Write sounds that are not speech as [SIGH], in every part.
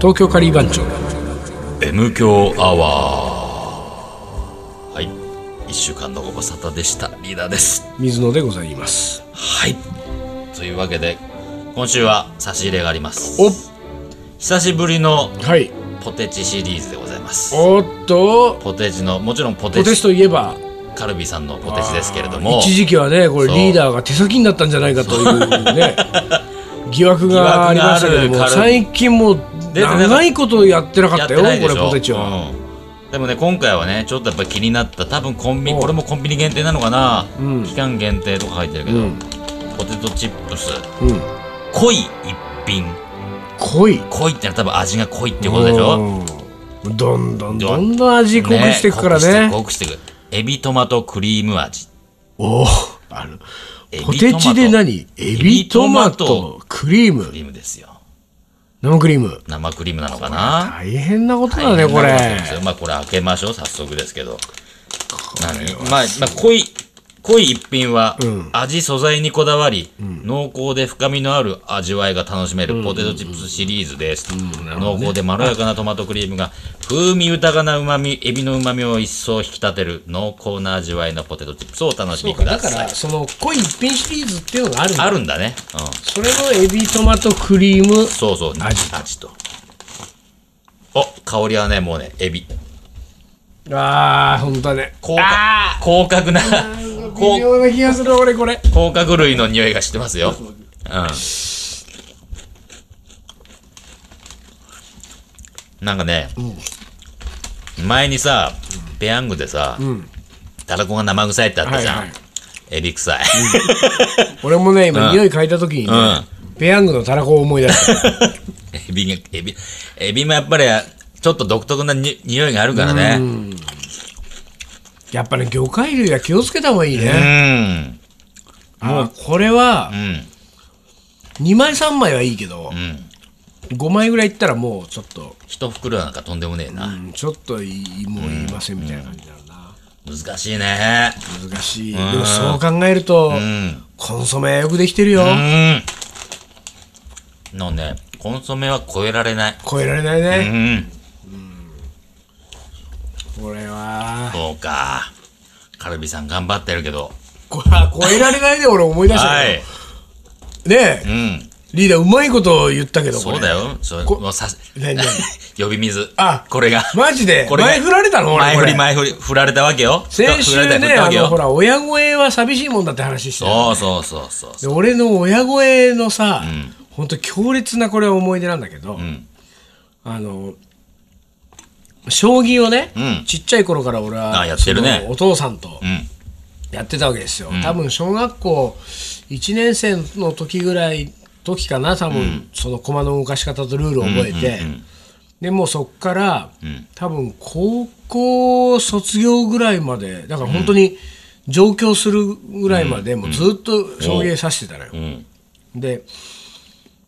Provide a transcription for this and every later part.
東京カリー番長。M 強アワー。はい。1週間のご無沙汰でした。リーダーです。水野でございます。はい。というわけで今週は差し入れがあります。お久しぶりのはい。ポテチシリーズでございます。おっと。ポテチのもちろんポテポテチチといえば。カルビさんのポテチですけれども。一時期はねこれリーダーが手先になったんじゃないかというね。[LAUGHS] 疑惑がありましたけども最近もう出てなかった長いことやってなかやったよこれポテチは、うん。でもね今回はねちょっとやっぱり気になった。多分コンビニおこれもコンビニ限定なのかな、うん。期間限定とか書いてるけど、うん。ポテトチップス。うん。濃い一品。濃い？濃いってのは多分味が濃いってことでしょ。うん。どんどんどんどん味濃くしていくからね。濃くしていく濃くしていく。エビトマトクリーム味。おおある。エビポテチで何？エビトマトトクリーム。クリームですよ生クリーム。生クリームなのかな？大変なことだねこ大れ。まあこれ開けましょう早速ですけど。何？まあ、まあ、濃い濃い一品は、味素材にこだわり、濃厚で深みのある味わいが楽しめるポテトチップスシリーズです、濃厚でまろやかなトマトクリームが風味豊かなうまみエビのうまみを一層引き立てる濃厚な味わいのポテトチップスをお楽しみくだだかさいらその濃い一品シリーズっていうのがあるんだ。あるんだね、うん、それのエビトマトクリームそうそう。味。味と。お香りはねもうねエビああ本当だね広角広角な微妙な気がする俺これ。甲殻類の匂いがしてますよ。うん。なんかね、前にさ、ペヤングでさ、たらこが生臭いってあったじゃん。はいはいエビ臭い。俺もね今、うん。匂い嗅いだ時にね、ペヤングのたらこを思い出した。[LAUGHS] エビが、エビ、エビもやっぱり、ちょっと独特なに匂いがあるからね。やっぱね魚介類は気をつけた方がいいうね、ん。もうこれはうん。2枚3枚はいいけど、うん。5枚ぐらいいったらもうちょっと、一袋なんかとんでもねえな。うんちょっといいもう言いませんみたいな感じになるな、難しいね。難しい、でもそう考えると、うん。コンソメよくできてるよ、うん。のね、コンソメは超えられない。超えられないうね、ん。これはそうか。カルビさん頑張ってるけど。これは超えられないで俺思い出したはい。けど、ねえうん。リーダーうまいこと言ったけどそうだよ。そこもうさ何何？[LAUGHS] 呼び水。あこれが。マジで？これが前振られたの？俺前振り前振り。振られたわけよ。先週ねあのほら親声は寂しいもんだって話してたそうそうそうそうで俺の親声のさ、ほんと強烈なこれ思い出なんだけど、んあの将棋をね、うん。ちっちゃい頃から俺はあやってるね。そのお父さんとうん。やってたわけですよ、多分小学校1年生の時ぐらい時かな多分、その駒の動かし方とルールを覚えて、でもうそっから、ん。多分高校卒業ぐらいまでだから本当に上京するぐらいまで、もうずっと将棋指してたのよ、う。ん。で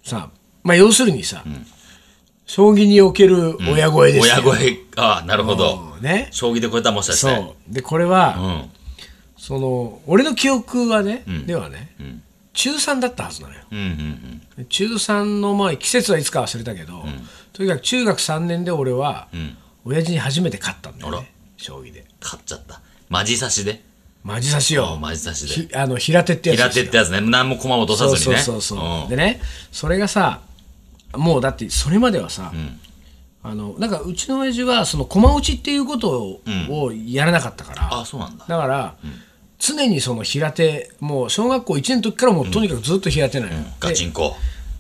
さまあ要するにさ、将棋における親声ですよ、親声。ああ、なるほど。うんね将棋で超えたもしかしそて。うでこれは、うん。その俺の記憶はね、ではね、ん中3だったはずなのようんうんで中3のまあ季節はいつか忘れたけど、とにかく中学3年で俺は、うん。うん。親父に初めて勝ったんだよあらね将棋で勝っちゃった。マジ刺しで？マジ指しあよマジ刺しで。ひあの平手ってやつ平ですよ手ってやつね。何も駒を落とさずにね。そうそうそうそう、んでねそれがさもうだってそれまではさ、んあのなんかうちの親父はその駒打ちっていうことを,、をやらなかったからあ、そうなんだ。だから、常にその平手もう小学校1年の時からもうとにかくずっと平手なのよ、ガチンコ。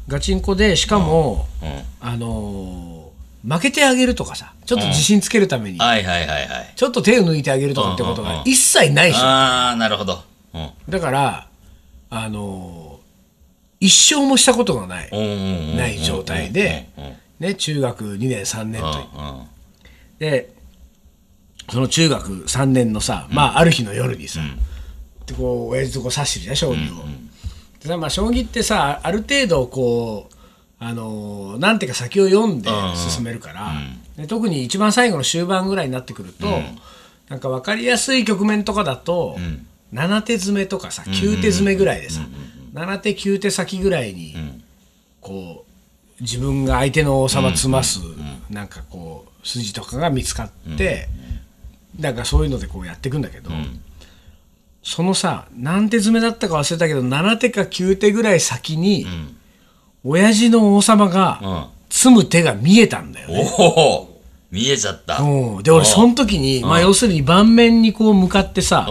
ガチンコでしかも、うん。あのー負けてあげるとかさちょっと自信つけるために、はいはいはいはい。ちょっと手を抜いてあげるとかってことが一切ないし、ああ、なるほど。うん。だからあのー一生もしたことがない、ない状態で。ね、中学2年3年と、う。でその中学3年のさ、まあある日の夜にさ、でこう親父とこう指してるじゃん将棋を。でさまあ将棋ってさある程度こうあのーなんていうか先を読んで進めるから、で特に一番最後の終盤ぐらいになってくると、なんか分かりやすい局面とかだと、7手詰めとかさ9手詰めぐらいでさ、7手9手先ぐらいに、こう自分が相手の王様詰ます、なんかこう筋とかが見つかって、なんかそういうのでこうやっていくんだけど、そのさ何手詰めだったか忘れたけど7手か9手ぐらい先に、親父の王様がうん。詰む手が見えたんだよね。おお見えちゃった。うん、で俺その時に、まあ、要するに盤面にこう向かってさ、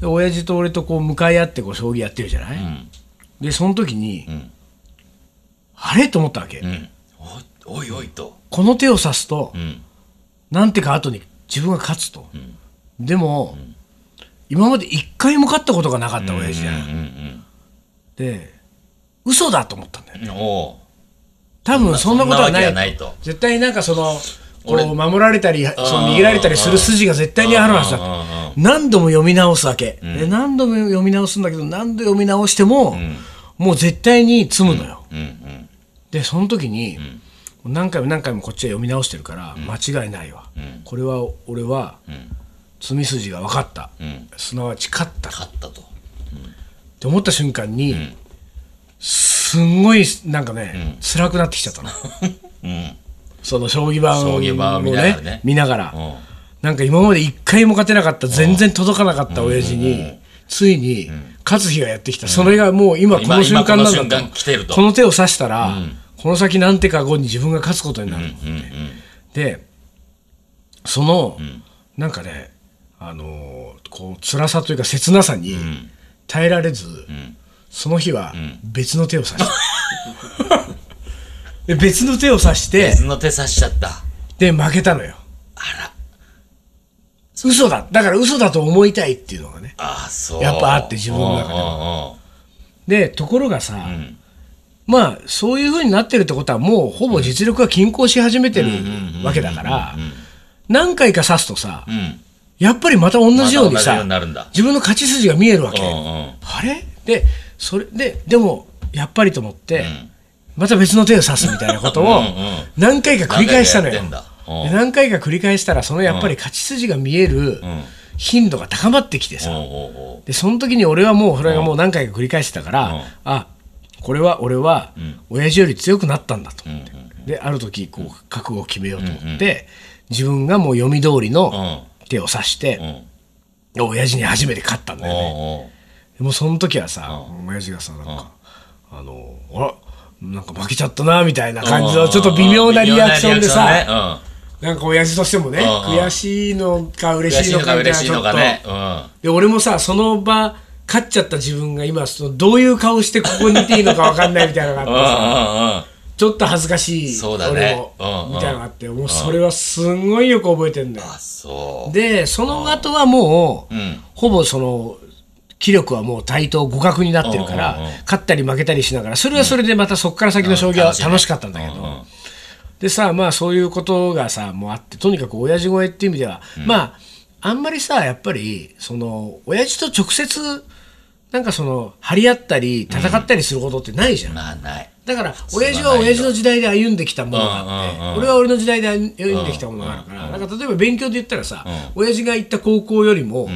親父と俺とこう向かい合ってこう将棋やってるじゃない、んでその時に、ん。あれ？と思ったわけ、うん。おいおいと。この手を指すと、うん。なんてか後に自分が勝つと、でも、今まで一回も勝ったことがなかった親父じゃん、うんで嘘だと思ったんだよね。多分そんなことはない。絶対なんかそのこ俺う守られたりその逃げられたりする筋が絶対にあるはずだ何度も読み直すわけ、で何度も読み直すんだけど何度読み直しても、もう絶対に積むのよ、うんうん。でその時に、何回も何回もこっちは読み直してるから、間違いないわ、これは俺は、積み筋が分かった、ん。すなわち勝った。っ勝ったと。て思った瞬間に、すんごいなんかね、辛くなってきちゃったの。[LAUGHS] うん。その将棋盤を将棋盤を見ながらね。見ながら。うん。なんか今まで一回も勝てなかった全然届かなかった親父に、ついに勝つ日がやってきた、それがもう今この瞬間なんだと。この手を指したら、この先何手か後に自分が勝つことになると思って、でその、なんかねあのーこう辛さというか切なさに耐えられず、その日は別の手を指した、[LAUGHS] で別の手を指して別の手差しちゃった。で負けたのよあら。嘘だだから嘘だと思いたいっていうのがねああ、そう。やっぱあって自分の中では。でところがさ、んまあそういうふうになってるってことはもうほぼ実力が均衡し始めてるわけだから何回か指すとさうん。うん。やっぱりまた同じようにさ自分の勝ち筋が見えるわけ、うんうん。あれ？でそれででもやっぱりと思って、んまた別の手を指すみたいなことを何回か繰り返したのよ。何回か繰り返したらそのやっぱり勝ち筋が見える頻度が高まってきてさ、でその時に俺はもうそれがもう何回か繰り返してたから、うん。あこれは俺は親父より強くなったんだと思って、である時こう覚悟を決めようと思って、自分がもう読み通りの手を指して、親父に初めて勝ったんだよね。でもその時はさ、親父がさなんか、あのあらなんか負けちゃったなみたいな感じのちょっと微妙なリアクションでさ、なん。か親父としてもね、うん。うん悔しいのかうん嬉しいのかみたいなちょっと、ね。で俺もさその場勝っちゃった自分が今そのどういう顔してここにいていいのか分かんないみたいなのがあってさ。ちょっと恥ずかしいそうだね。俺も、うんうんみたいなのがあってもうそれはすんごいよく覚えてんだよ。でその後はもう、うん。ほぼその気力はもう対等互角になってるから、勝ったり負けたりしながらそれはそれでまたそこから先の将棋は楽しかったんだけど、でさまあそういうことがさもうあってとにかく親父超えっていう意味では、まああんまりさやっぱりその親父と直接なんかその張り合ったり戦ったりすることってないじゃん、まあない。だから親父は親父の時代で歩んできたものがあって、俺は俺の時代で歩んできたものがあるから、なんか例えば勉強で言ったらさ、親父が行った高校よりも、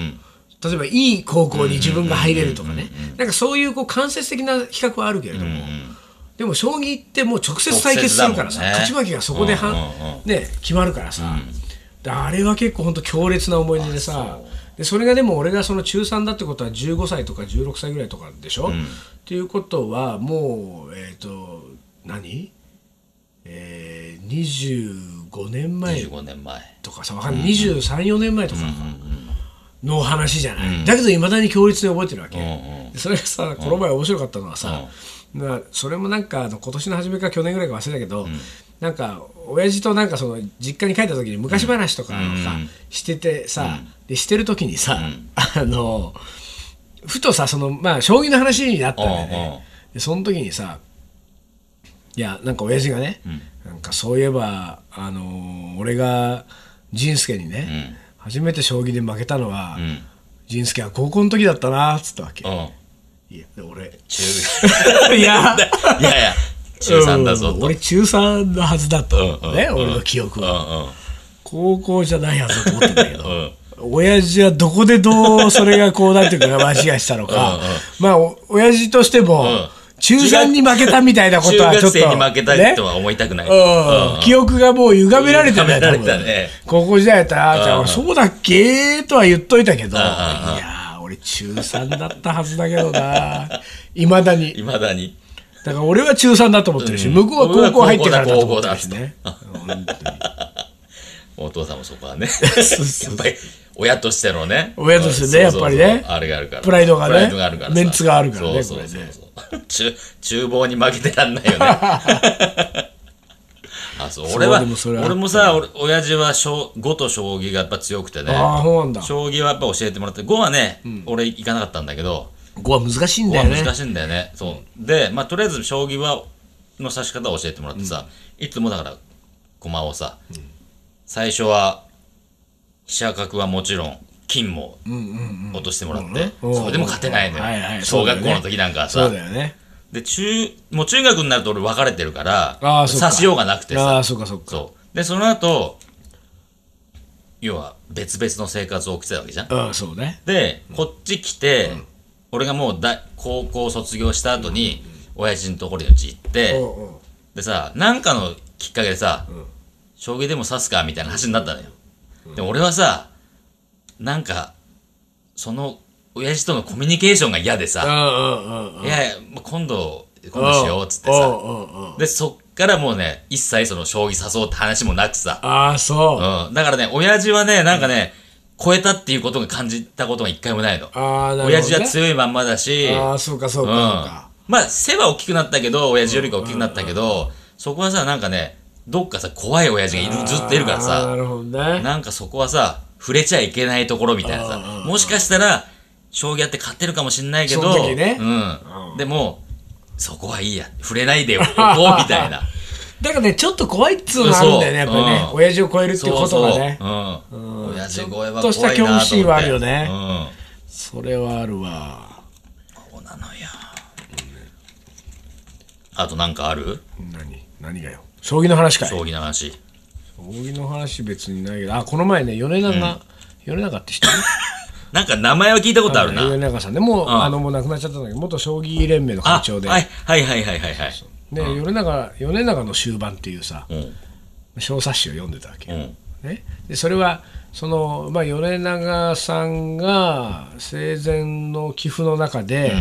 例えばいい高校に自分が入れるとかね、なんかそういうこう間接的な比較はあるけれども、でも将棋ってもう直接対決するからさ、勝ち負けがそこでは、うんうんね、決まるからさ、であれは結構本当強烈な思い出でさでそれがでも俺がその中3だってことは15歳とか16歳ぐらいとかでしょ、っていうことはもうえっ、と何？えー、25年前25年前。とかさわかんない、234年前とかの話じゃない、だけどいまだに強烈に覚えてるわけ、んでそれがさこの前面白かったのはさ、まあそれもなんか今年の初めか去年ぐらいか忘れたけど、なんか親父となんかその実家に帰った時に昔話とかをさ、しててさ、でしてる時にさ、あのふとさそのまあ将棋の話になったんだよね、でその時にさいやなんか親父がね、なんかそういえばあのー俺が仁助にね、初めて将棋で負けたのは、仁助は高校の時だったなっつったわけ、うん。いやで俺中、いや。いやいや、中3だぞと。うん俺中3のはずだと、うんうんね、俺の記憶うは。高校じゃないはずだと思ってんだけど、うん親父はどこでどうそれがこうなんていうか間違いしたのか、まあお親父としても、中3に負けたみたいなことはちょっと。中学生に負けたねとは思いたくない。うん。記憶がもう歪められてない歪められたね高校時代やったら、あーちゃん、俺そうだっけとは言っといたけど、いやー、俺中3だったはずだけどな。[LAUGHS] いまだに。いまだに。だから俺は中3だと思ってるし、向こうは高校入ってからだと思ってるしね。お父さんもそこはね。やっぱり、親としてのね。親としてねやっぱりねあれがあるから。プライドがねメンツがあるからねそうそうそう厨房に負けてらんないよね。[LAUGHS] あ、そう。俺は俺もさ、俺親父は将、碁と将棋がやっぱ強くてね。ああ、そうなんだ。将棋はやっぱ教えてもらって、碁はね、俺行かなかったんだけど、5は難しいん碁だよね。は難しいんだよね。そう。で、まあ、とりあえず将棋は、の指し方を教えてもらってさ、いつもだから、駒をさ、最初は、飛車角はもちろん、金も落としてもらって、うんそれでも勝てないのよ。小学校の時なんかはさそう。だよね。で、中、もう中学になると俺分かれてるから、ああそうか指しようがなくてさ。ああ、そうかそうか。そう。で、その後、要は別々の生活を送ってたわけじゃん。うん、そうね。で、こっち来て、俺がもう大高校卒業した後に、親父のところにうち行って、でさ、なんかのきっかけでさ、将棋でも指すかみたいな話になったのよ。でも俺はさ、なんか、その、親父とのコミュニケーションが嫌でさ。いやいや、今度、今度しようっつってさ。で、そっからもうね、一切その将棋誘うって話もなくさ、ああ、そう。うん。だからね、親父はね、なんかね、超えたっていうことが感じたことが一回もないの。ああ、なるほど、ね。親父は強いまんまだし、ああ、そうかそうかうんそうか。まあ、背は大きくなったけど、親父よりか大きくなったけど、そこはさ、なんかね、どっかさ、怖い親父がいる、ずっといるからあーなさ、るほどね。なんかそこはさ、触れちゃいけないところみたいなさ、もしかしたら、将棋やって勝ってるかもしんないけど、ねうん。でも、そこはいいや、触れないでおこうみたいな。[LAUGHS] だからね、ちょっと怖いっつうのあるんだよね、やっぱりね。うん親父を超えるっていうことがね。そうそう。うん。親父超えはちょっとした怖いなと思って。恐怖心はあるよねうん。それはあるわ。そうなのよ。あとなんかある？何？何がよ。将棋の話かい。将棋の話。将棋の話別にないけど、あ、この前ね、米長、米長って知ってる？[LAUGHS] なんか名前は聞いたことあるな。米長さんね、もう、んあの、もう亡くなっちゃったんだけど、元将棋連盟の会あ、長で。はいはいはいはいはいはい。で、米長、米長の終盤っていうさ、うん。小冊子を読んでたわけよ。うん。ね、でそれはその、まあ、米長さんが生前の寄付の中で、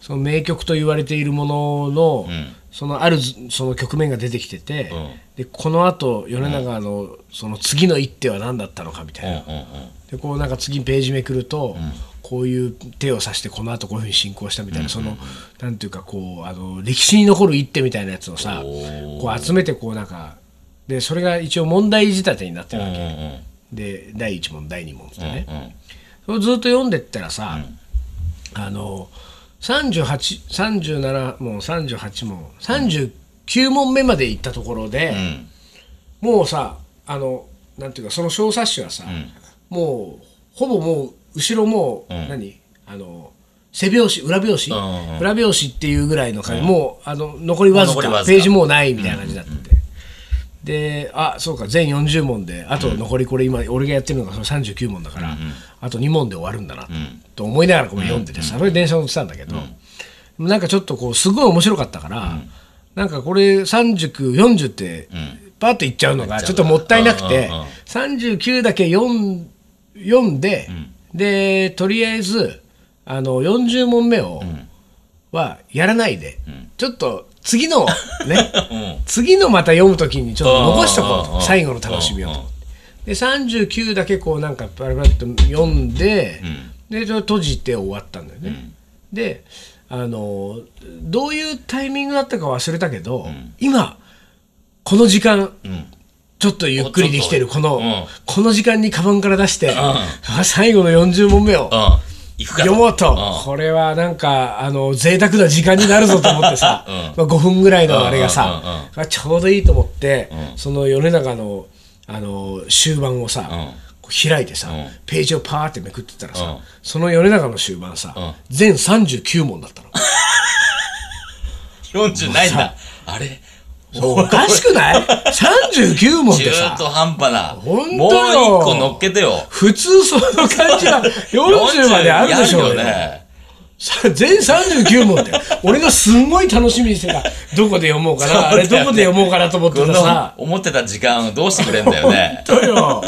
その名曲と言われているものの、んそのあるずその局面が出てきてて、うん。でこのあと米長のその次の一手は何だったのかみたいな。でこうなんか次ページめくると、こういう手を指してこのあとこういうふうに進行したみたいな、そのなんていうかこうあの歴史に残る一手みたいなやつをさこう集めてこうなんかでそれが一応問題仕立てになってうんるわけ。で第1問第2問ってね、うんそれをずっと読んでったらさ、あの3837問38問39問目まで行ったところで、うん。もうさあのなんていうかその小冊子はさ、もうほぼもう後ろもう、ん。何？あの背表紙裏表紙、うんうんうん。裏表紙っていうぐらいの感じ、もうあの残りわずか。ページもうないみたいな感じになってて、であそうか全40問であと残りこれ今、俺がやってるのがその39問だから、あと2問で終わるんだな、と思いながらこれ読んでてさ、それ電車乗ってたんだけど、なんかちょっとこうすごい面白かったから、なんかこれ3940ってパッといっちゃうのがちょっともったいなくて、うんうんうん。39だけ読ん読んで、でとりあえずあの40問目を、はやらないで、ちょっと次の [LAUGHS] ね、次のまた読むときにちょっと残しとこうと、うんうんうん最後の楽しみを。と。で39だけこうなんかパラパラっと読んで、でちょっと閉じて終わったんだよね。であのどういうタイミングだったか忘れたけど、今この時間、ちょっとゆっくりできてるこの、うん。この時間にカバンから出して、あ [LAUGHS] 最後の40問目をうん。行くか読もうと、ん。これはなんかあの贅沢な時間になるぞと思ってさ、[LAUGHS] まあ、5分ぐらいのあれがさ、うんうんうんあちょうどいいと思って、その米長のあの終盤をさ、開いてさ、ん。ページをパーってめくってたらさ、うん。その米長の終盤さ、ん。全39問だったの。[LAUGHS] 40ないんだ。あれ？そう。おかしくない ?39 問って中さ途半端な。ほんとよ。もう一個乗っけてよ。普通その感じは40まであるでしょうね。さ全39問って。俺がすんごい楽しみにしてた。どこで読もうかな？あれどこで読もうかなと思ってたさ。思ってた時間をどうしてくれんだよね。本当よ。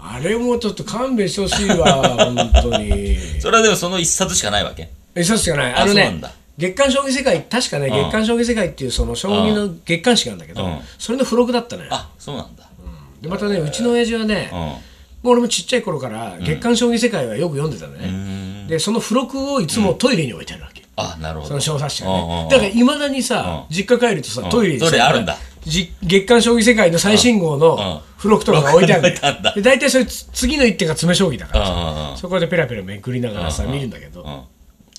あれもちょっと勘弁してほしいわ本当に。それはでもその一冊しかないわけ？えそうしかない。ああのねそうなんだ月刊将棋世界確かね、月刊将棋世界っていうその将棋の月刊誌があるんだけど、うん。それの付録だったのよあ、そうなんだ。でまたねうちの親父はね、うん。もう俺もちっちゃい頃から月刊将棋世界はよく読んでたのね、でその付録をいつもトイレに置いてあるわけ、あ、なるほど。その小冊子がうんうんうん。ねだからいまだにさ、実家帰るとさ、トイレにさトイレあるんだ。じ月刊将棋世界の最新号うん。の付録とかが置いてある。んだよ置いてあるん。だで大体それつ次の一手が詰将棋だからさ、うんうんうん。そこでペラペラめくりながらさ、見るんだけど、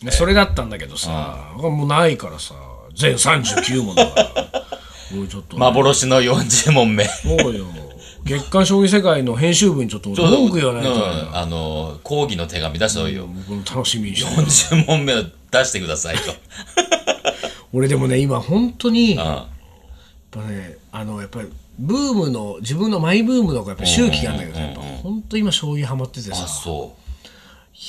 んでそれだったんだけどさ、もうないからさ全39問だから。もうちょっと、幻の40問目。そうよ。月刊将棋世界の編集部にちょっと文句言わないと、うんあの、講義の手紙出した方がいいよ。僕も楽しみにして。る40問目を出してくださいと。俺でもね今本当にうん。やっぱねあのやっぱりブームの自分のマイブームのやっぱ周期があるんだけどやっぱ本当今将棋ハマっててあ、さそ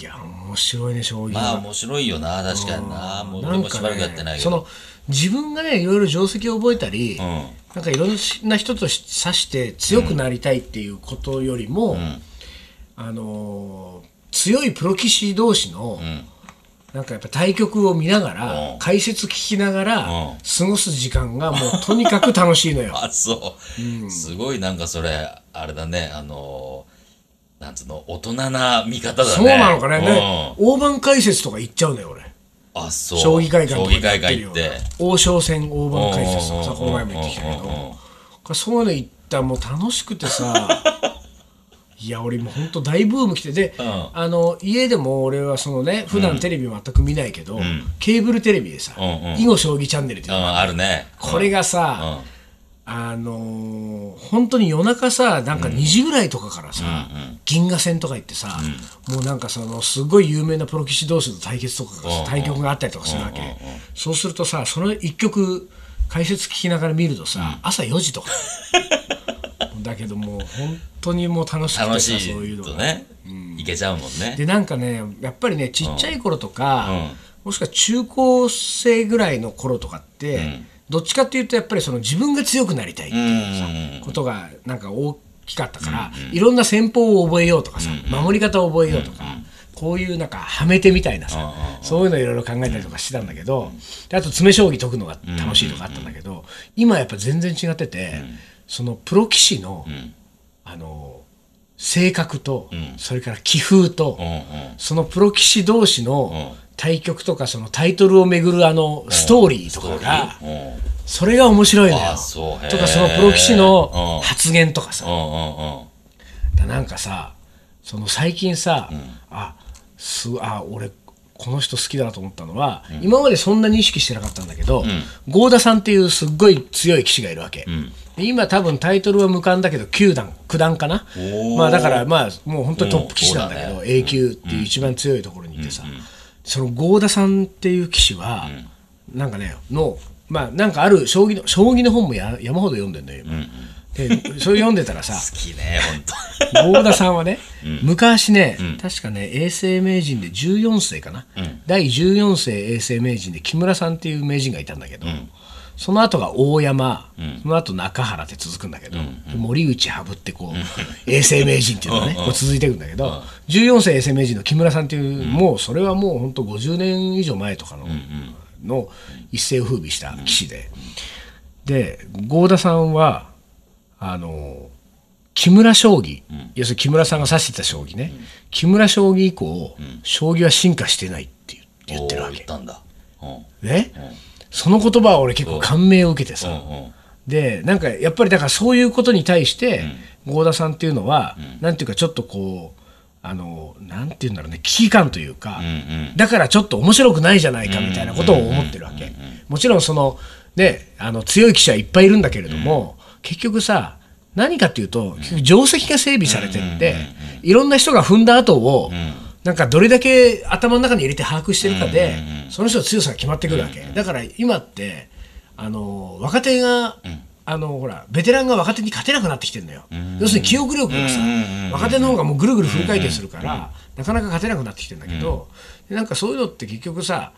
いや面白いね将棋う。がまあ面白いよな、確かにな。もう俺もしばらくやってないけど。ねその自分がねいろいろ定石を覚えたり、んなんかいろんな人とし指して強くなりたいっていうことよりも、あのー強いプロ棋士同士の、なんかやっぱ対局を見ながら、うん解説聞きながら、うん過ごす時間がもうとにかく楽しいのよ。[LAUGHS] あ、そう。すごいなんかそれ、あれだね、あのー、なんつうの、大人な見方だね。そうなのかね、うん。ね大盤解説とか行っちゃうのよ俺。あ、そう。将棋会館とか将棋会館行って。王将戦大盤解説とかさうんこの前も言ってきたけうんうんうんどそういうの行ったらもう楽しくてさ。[LAUGHS] いや俺も本当大ブーム来て。で、ん。あの家でも俺はそのね普段テレビ全く見ないけど、ケーブルテレビでさうんうん。囲碁将棋チャンネルっていううん、のがある。ね。これがうさ、ん。あのー本当に夜中さなんか2時ぐらいとかからさ、銀河戦とか行ってさ、もうなんかそのすごい有名なプロ棋士同士の対決とか対局があったりとかするわけ、そうするとさその一曲解説聞きながら見るとさ、朝4時とか。[LAUGHS] だけどもう本当にもう楽しくてさそういういのが。とね、いけちゃうもんね。でなんかねやっぱりねちっちゃい頃とか、うん。もしくは中高生ぐらいの頃とかって、どっちかっていうとやっぱりその自分が強くなりたいっていうさ、ことがなんか大きかったから、いろんな戦法を覚えようとかさ、守り方を覚えようとか、こういうなんかはめ手みたいなさ、そういうのいろいろ考えたりとかしてたんだけど、であと詰将棋解くのが楽しいとかあったんだけど、今やっぱ全然違ってて、そのプロ棋士の、あの性格と、それから棋風と。そのプロ棋士同士の対局とかそのタイトルをめぐるあのストーリーとかがうん。それが面白いのよ。とかそのプロ棋士うのん。発言とかさ。なんかさその最近さあすあ俺この人好きだなと思ったのは今までそんなに意識してなかったんだけど郷田さんっていうすっごい強い棋士がいるわけ。で今多分タイトルは無冠だけど9段九段かな。ー。まあだからまあもう本当にトップ棋士なんだけど A 級っていう一番強いところにいてさその郷田さんっていう棋士はなんかねのまあなんかある将棋の将棋の本もや山ほど読んでんのよ今。でそれ読んでたらさ [LAUGHS] 好きね、ほんと。郷田さんはね、昔ね、確かね衛星名人で14世かな、第14世衛星名人で木村さんっていう名人がいたんだけど、その後が大山、その後中原って続くんだけど、森内羽生ってこう衛星名人っていうのがね、こう続いていくんだけど、14世衛星名人の木村さんっていう、もうそれはもう本当50年以上前とかの,、の一世を風靡した棋士で、で郷田さんはあの木村将棋、要するに木村さんが指してた将棋ね、木村将棋以降、将棋は進化してないって言ってるわけ。おー言っ。たんだ。うん。ね、その言葉は俺結構感銘を受けてさ、うんでなんかやっぱりだからそういうことに対して郷、田さんっていうのは、なんていうかちょっとこうあのなんていうんだろうね危機感というか、だからちょっと面白くないじゃないかみたいなことを思ってるわけ。もちろんそのねあの強い棋士はいっぱいいるんだけれども、結局さ何かっていうと定石が整備されてって、いろんな人が踏んだ後を、なんかどれだけ頭の中に入れて把握してるかで、その人の強さが決まってくるわけ、だから今ってあの若手が、あのほらベテランが若手に勝てなくなってきてるのよ、要するに記憶力がさ、若手の方がもうぐるぐるフル回転するから、なかなか勝てなくなってきてるんだけど、でなんかそういうのって結局さ、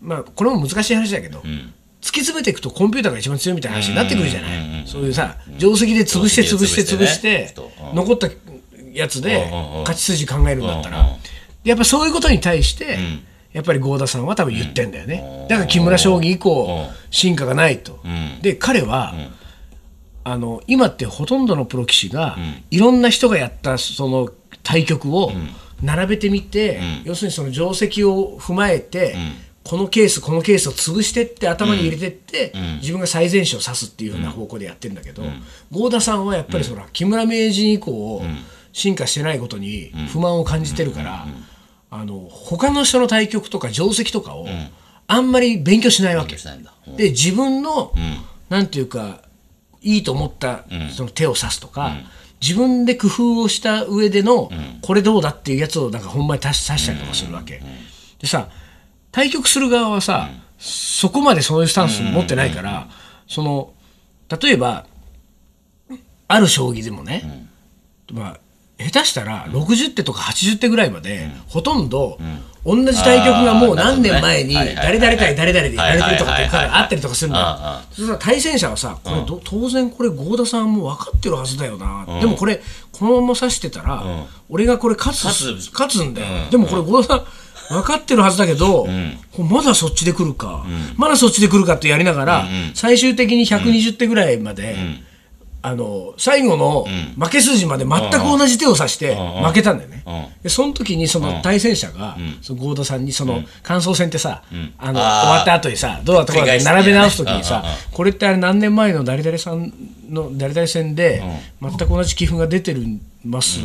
まあ、これも難しい話だけど、突き詰めていくとコンピューターが一番強いみたいな話になってくるじゃない、そういうさ定石で潰して潰して潰して残ったやつで勝ち筋考えるんだったら、やっぱそういうことに対して、やっぱり合田さんは多分言ってんだよね、だから木村将棋以降、うん。進化がないと、ん。で彼は、あの今ってほとんどのプロ棋士が、いろんな人がやったその対局を並べてみて、要するにその定石を踏まえて、このケースこのケースを潰してって頭に入れてって、自分が最善手を指すっていうふうな方向でやってるんだけど、合田さんはやっぱりその、木村名人以降、進化してないことに不満を感じてるから、あの他の人の対局とか定石とかをあんまり勉強しないわけ。で自分の、なんていうかいいと思ったその手を指すとか、自分で工夫をした上での、これどうだっていうやつをなんかほんまに足し足したりとかするわけ、でさ対局する側はさ、そこまでそういうスタンス持ってないから、その例えばある将棋でもね、まあ下手したら60手とか80手ぐらいまで、ほとんど同じ対局がもう何年前に誰々対誰々でやられてるとかってあったりとかするんだそしたら対戦者はさこれど当然これ合田さんも分かってるはずだよな、でもこれこのまま指してたら、俺がこれ勝つ勝つ。んだよ、でもこれ合田さん分かってるはずだけど、これまだそっちで来るか、まだそっちで来るかってやりながら、最終的に120手ぐらいまで、あの最後の負け筋まで全く同じ手を指して負けたんだよね。でその時にその対戦者が、その合田さんにその感想戦ってさ、あの終わった後にさどうだったか並べ直す時にさ、これってあれ何年前の誰々さんの誰々戦で全く同じ棋譜が出てるます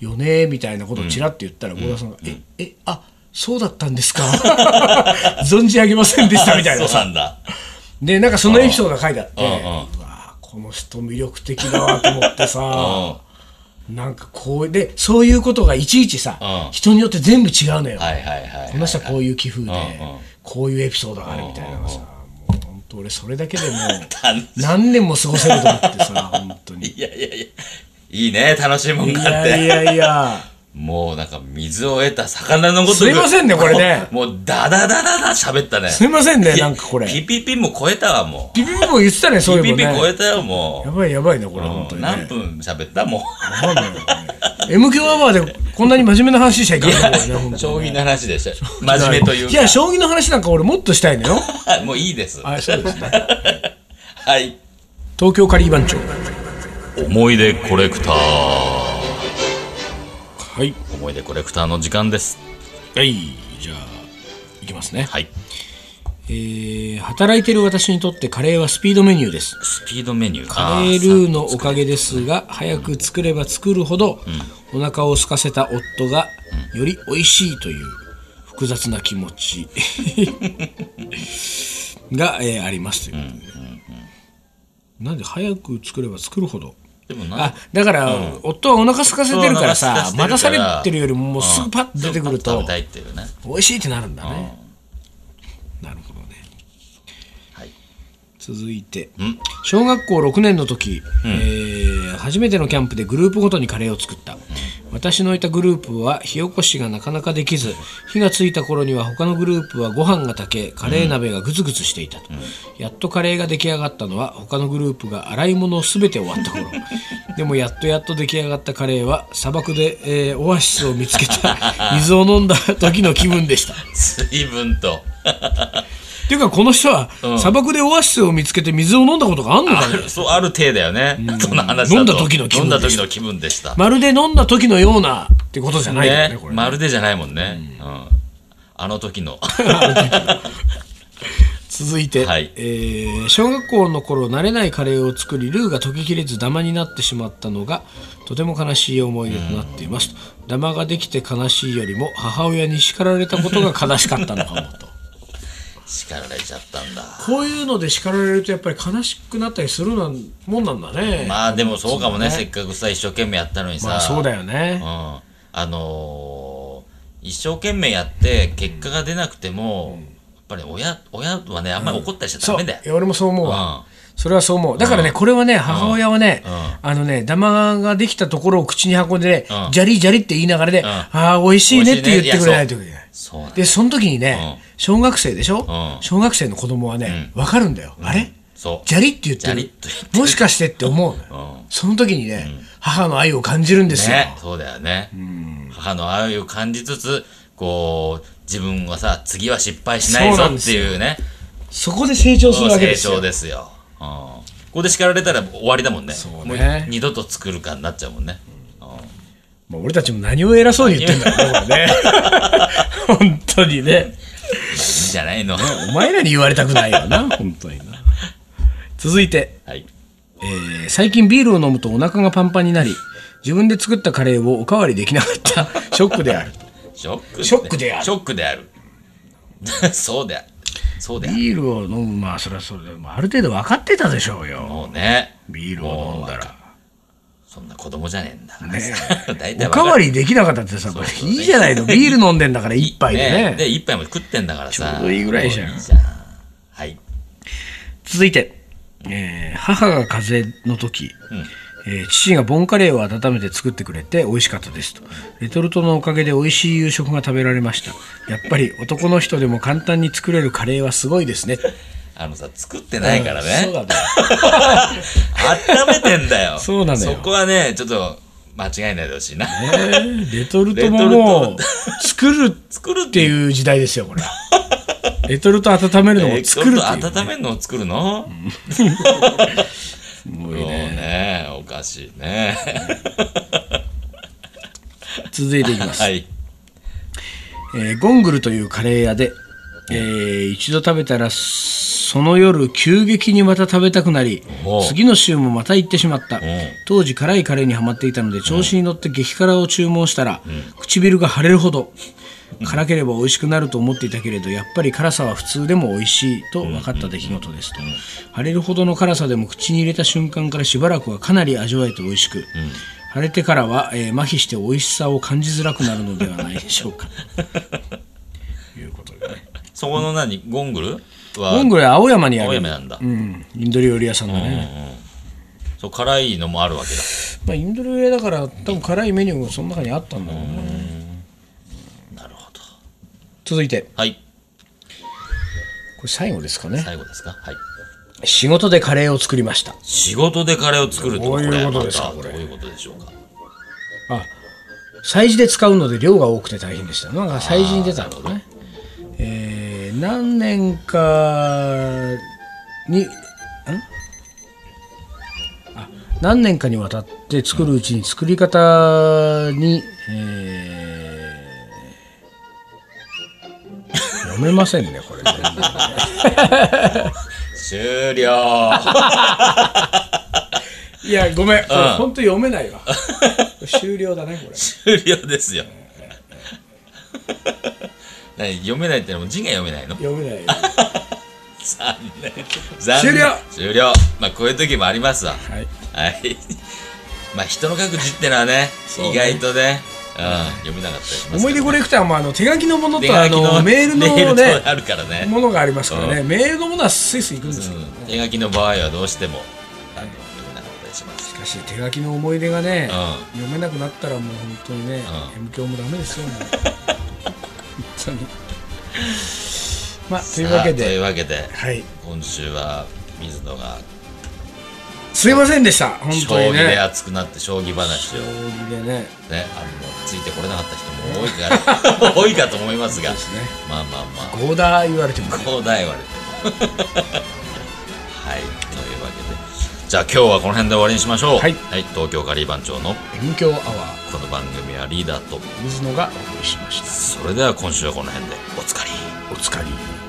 よねみたいなことをちらっと言ったら合田さんが「ええあそうだったんですか？[LAUGHS] 存じ上げませんでした」みたいな。でなんかそのエピソードが書いてあって、この人魅力的だわと思ってさ、[LAUGHS] なんかこうでそういうことがいちいちさ、うん。人によって全部違うのよ、はいはいはい。この人はこういう棋風で、んうん。こういうエピソードがあるみたいなのがさ、もう本当俺それだけでもう [LAUGHS] 何年も過ごせると思ってさ本当に。[LAUGHS] いやいやいや。いいね、楽しいもんいがあって。やいやいやもうなんか水を得た魚のごとく。すいませんねこれね [LAUGHS] もうダダダダダ喋ったね。すいませんねなんかこれピピピも超えたわ、もピピピも言ってたねう。そうピピいえばねピ超えたよ、もやばいやばいねこう。れ本当にね何分喋ったもわかんないよね M 響アワーでこんなに真面目な話しちゃいけない将棋の話でした。真面目というか。いや将棋の話なんか俺もっとしたいのよはい [LAUGHS] もういいです。あそうですね [LAUGHS] はい。東京カリー番長思い出コレクター。はい。思い出コレクターの時間です。はい。じゃあいきますね。はい。えー働いてる私にとってカレーはスピードメニューです。スピードメニュー。カレールーのおかげですが早く作れば作るほど、お腹を空かせた夫がより美味しいという複雑な気持ち [LAUGHS] が、えーありますという。ことで、なんで早く作れば作るほどでもな。あだから、夫はお腹空かせてるからさ待たされてるよりももうすぐパッと出てくると食べたいっていうね。美味しいってなるんだね、なるほどね。はい。続いて。ん。小学校6年の時、えー初めてのキャンプでグループごとにカレーを作った、私のいたグループは火起こしがなかなかできず火がついた頃には他のグループはご飯が炊けカレー鍋がグツグツしていたと、やっとカレーが出来上がったのは他のグループが洗い物を全て終わった頃。[LAUGHS] でもやっとやっと出来上がったカレーは砂漠で、えーオアシスを見つけた [LAUGHS] 水を飲んだ時の気分でした。[LAUGHS] 水分と。っていうかこの人は、砂漠でオアシスを見つけて水を飲んだことがあんのかね？そう、ある程だよね。その話だと。飲んだ時の気分飲んでしただ時の気分でした。まるで飲んだ時のようなってことじゃないよねまるでじゃないもんね。うん。あの時の。[LAUGHS] 続いて、はいえー小学校の頃慣れないカレーを作りルーが溶けきれずダマになってしまったのがとても悲しい思い出となっています、ダマができて悲しいよりも母親に叱られたことが悲しかったのかもと叱られちゃったんだ。こういうので叱られるとやっぱり悲しくなったりするなんもんなんだね。まあでもそうかもね。せっかくさ、一生懸命やったのにさ。まあそうだようね、ん。あのー、一生懸命やって結果が出なくても、やっぱり親、親はね、あんまり怒ったりしちゃダメだよ。いや俺もそう思うわ、うん。それはそう思う。だからね、これはね母親はね、うん。あのねダマができたところを口に運んでね、うん。ジャリジャリって言いながらね、ああ美味しいねって言ってくれないと。いけないそうでその時にね、小学生でしょ、うん。小学生の子供はね、わかるんだよ、あれ？そう。ジャリって言ってる？もしかしてって思うのよ、その時にね、母の愛を感じるんですよ、ね、そうだよね。母の愛を感じつつ、こう、自分はさ、次は失敗しないぞっていうね、そこで成長するわけ成ですよ。長ですよ。うん。ここで叱られたら終わりだもんね。そうね。二度と作るかになっちゃうもんね。うん。俺たちも何を偉そうに言ってんだろうね本当にねいいんじゃないの？お前らに言われたくないよな [LAUGHS] 本当にな続いてはい。えー最近ビールを飲むとお腹がパンパンになり自分で作ったカレーをおかわりできなかったショックであるショックショックであるショックである。そうである。そうである。[LAUGHS] ビールを飲むまあそれはそれでもある程度分かってたでしょうよもうね。ビールを飲んだらそんな子供じゃねえんだから。ねさ。[LAUGHS] 大体おかわりりできなかったってさこれいいじゃないの。[LAUGHS] ビール飲んでんだから一杯でね。で、一杯も食ってんだからさ。ちょうどいいぐらいじゃんいいじゃん。はい。続いて、えー母が風邪の時、えー父がボンカレーを温めて作ってくれて美味しかったですと。レトルトのおかげで美味しい夕食が食べられました。やっぱり男の人でも簡単に作れるカレーはすごいですねあのさ、作ってないからね。そうだね [LAUGHS] 温めてんだよ。そうなのよそこはね、ちょっと間違えないでほしいな。えーレトルトももう作る作るっっていう時代ですよこれレトルト温めるのも作るっていう、温めるのを作るの？すごいもうねね、おかしいね。[LAUGHS] 続いていきます、はい。えーゴングルというカレー屋で、えー一度食べたらその夜急激にまた食べたくなり次の週もまた行ってしまった。ん当時辛いカレーにはまっていたので調子に乗って激辛を注文したら、唇が腫れるほど辛ければ美味しくなると思っていたけれどやっぱり辛さは普通でも美味しいと分かった出来事ですと。腫れるほどの辛さでも口に入れた瞬間からしばらくはかなり味わえて美味しく、腫れてからは、えー麻痺して美味しさを感じづらくなるのではないでしょうか。[LAUGHS] いうことでね。そこの何、ゴングル？は、モンゴルは青山にある。青山なんだ。うん、インド料理屋さんだね、そう、辛いのもあるわけだ。まあ、インド料理屋だから多分辛いメニューがその中にあったんだろうね。なるほど。続いて。はい。これ最後ですかね。最後ですか？はい。仕事でカレーを作りました。仕事でカレーを作るってどういうことですかこれ。どういうことでしょうか？あ催事で使うので量が多くて大変でした。なんか催事に出たのねえー、何年かにん？あ何年かにわたって作るうちに作り方に、えー読めませんねこれね。終了。[LAUGHS] いやごめん。うん。本当読めないわ。終了だねこれ。[LAUGHS] 終了ですよ。何読めないってのも字が読めないの？読めないよ。[LAUGHS] 残念。残念。終了。終了。まあこういう時もありますわ。はい。はい。[LAUGHS] まあ人の書く字ってのはね、ね。意外とね、うん、読めなかったりします思い出コレクターもあの手書きのもの手とあのの [LAUGHS] メールのねとあるからね。ものがありますからね、メールのものはスイスイ行くんですけど、うん。手書きの場合はどうしても、あの読めなかったりします。しかし手書きの思い出がね、う読めなくなったらもう本当にね、う M 教もダメですよもう。本当に。[LAUGHS] まあというわけさあといでうわけで、はい。今週は水野がすいませんでした。本将当に棋でね熱くなって将棋話将を棋でね。ね、あのついてこれなかった人も多いから [LAUGHS] 多いかと思いますが。ね。まあまあまあ。ゴーダー言われてもこうだ言われても。[LAUGHS] はい。というわけでじゃあ今日はこの辺で終わりにしましょう。はい。東京カリー番長の M 教アワー。この番組はリーダーと。水野がお送りしました。それでは今週はこの辺で。おつかりお疲れ